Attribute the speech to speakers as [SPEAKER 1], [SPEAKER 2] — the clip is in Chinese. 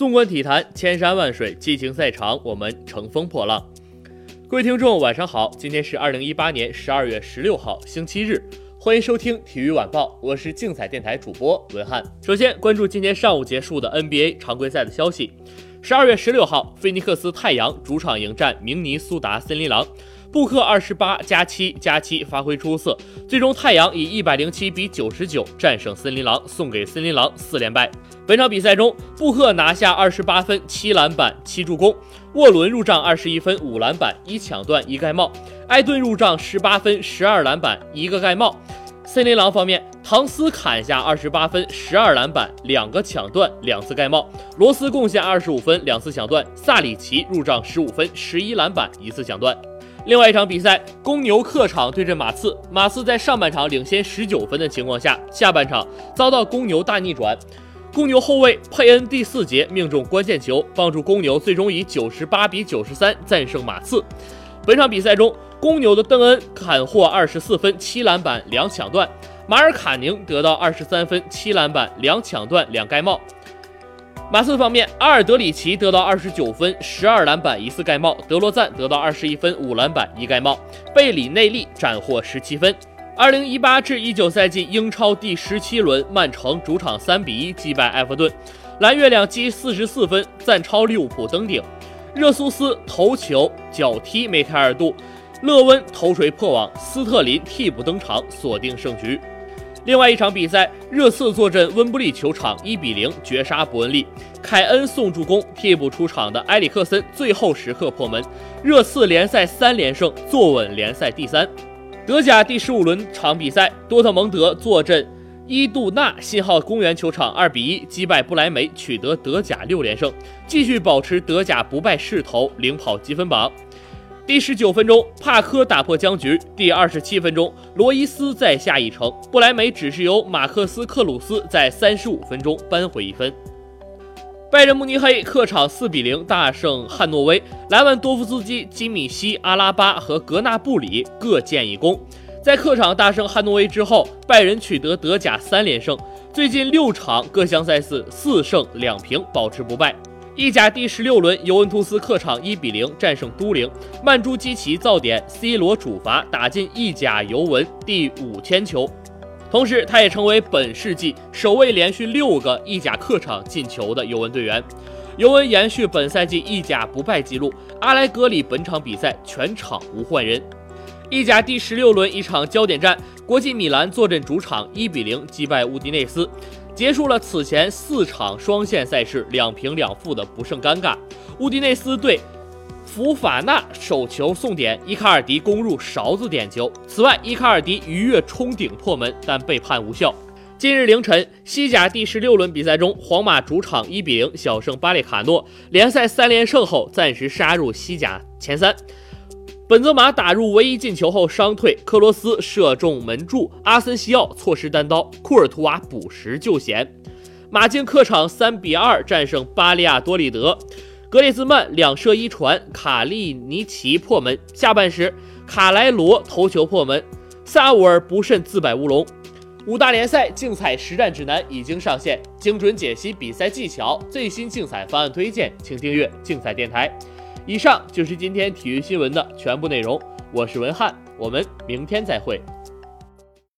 [SPEAKER 1] 纵观体坛，千山万水，激情赛场，我们乘风破浪。各位听众，晚上好，今天是二零一八年十二月十六号，星期日，欢迎收听体育晚报，我是竞彩电台主播文翰。首先关注今天上午结束的 NBA 常规赛的消息。十二月十六号，菲尼克斯太阳主场迎战明尼苏达森林狼。布克二十八加七加七发挥出色，最终太阳以一百零七比九十九战胜森林狼，送给森林狼四连败。本场比赛中，布克拿下二十八分、七篮板、七助攻；沃伦入账二十一分、五篮板、一抢断、一盖帽；艾顿入账十八分、十二篮板、一个盖帽。森林狼方面，唐斯砍下二十八分、十二篮板、两个抢断、两次盖帽；罗斯贡献二十五分、两次抢断；萨里奇入账十五分、十一篮板、一次抢断。另外一场比赛，公牛客场对阵马刺。马刺在上半场领先十九分的情况下，下半场遭到公牛大逆转。公牛后卫佩恩第四节命中关键球，帮助公牛最终以九十八比九十三战胜马刺。本场比赛中，公牛的邓恩砍获二十四分、七篮板、两抢断；马尔卡宁得到二十三分、七篮板、两抢断、两盖帽。马刺方面，阿尔德里奇得到二十九分、十二篮板、一次盖帽；德罗赞得到二十一分、五篮板、一盖帽；贝里内利斩获十七分。二零一八至一九赛季英超第十七轮，曼城主场三比一击败埃弗顿，蓝月亮积四十四分，暂超利物浦登顶。热苏斯头球脚踢梅开二度，勒温头锤破网，斯特林替补登场锁定胜局。另外一场比赛，热刺坐镇温布利球场，一比零绝杀伯恩利。凯恩送助攻，替补出场的埃里克森最后时刻破门。热刺联赛三连胜，坐稳联赛第三。德甲第十五轮场比赛，多特蒙德坐镇伊杜纳信号公园球场，二比一击败不莱梅，取得德甲六连胜，继续保持德甲不败势头，领跑积分榜。第十九分钟，帕科打破僵局。第二十七分钟，罗伊斯再下一城，不莱梅只是由马克斯克鲁斯在三十五分钟扳回一分。拜仁慕尼黑客场四比零大胜汉诺威，莱万多夫斯基、基米希、阿拉巴和格纳布里各建一功。在客场大胜汉诺威之后，拜仁取得德甲三连胜，最近六场各项赛事四胜两平，保持不败。意甲第十六轮，尤文图斯客场一比零战胜都灵，曼朱基奇造点，C 罗主罚打进意甲尤文第五千球，同时他也成为本世纪首位连续六个意甲客场进球的尤文队员。尤文延续本赛季意甲不败纪录，阿莱格里本场比赛全场无换人。意甲第十六轮一场焦点战，国际米兰坐镇主场一比零击败乌迪内斯。结束了此前四场双线赛事两平两负的不胜尴尬。乌迪内斯对福法纳手球送点，伊卡尔迪攻入勺子点球。此外，伊卡尔迪鱼跃冲顶破门，但被判无效。今日凌晨，西甲第十六轮比赛中，皇马主场一比零小胜巴列卡诺，联赛三连胜后暂时杀入西甲前三。本泽马打入唯一进球后伤退，克罗斯射中门柱，阿森西奥错失单刀，库尔图瓦补时救险。马竞客场三比二战胜巴利亚多利德，格列兹曼两射一传，卡利尼奇破门。下半时，卡莱罗头球破门，萨乌尔不慎自摆乌龙。五大联赛竞彩实战指南已经上线，精准解析比赛技巧，最新竞彩方案推荐，请订阅竞彩电台。以上就是今天体育新闻的全部内容，我是文翰，我们明天再会。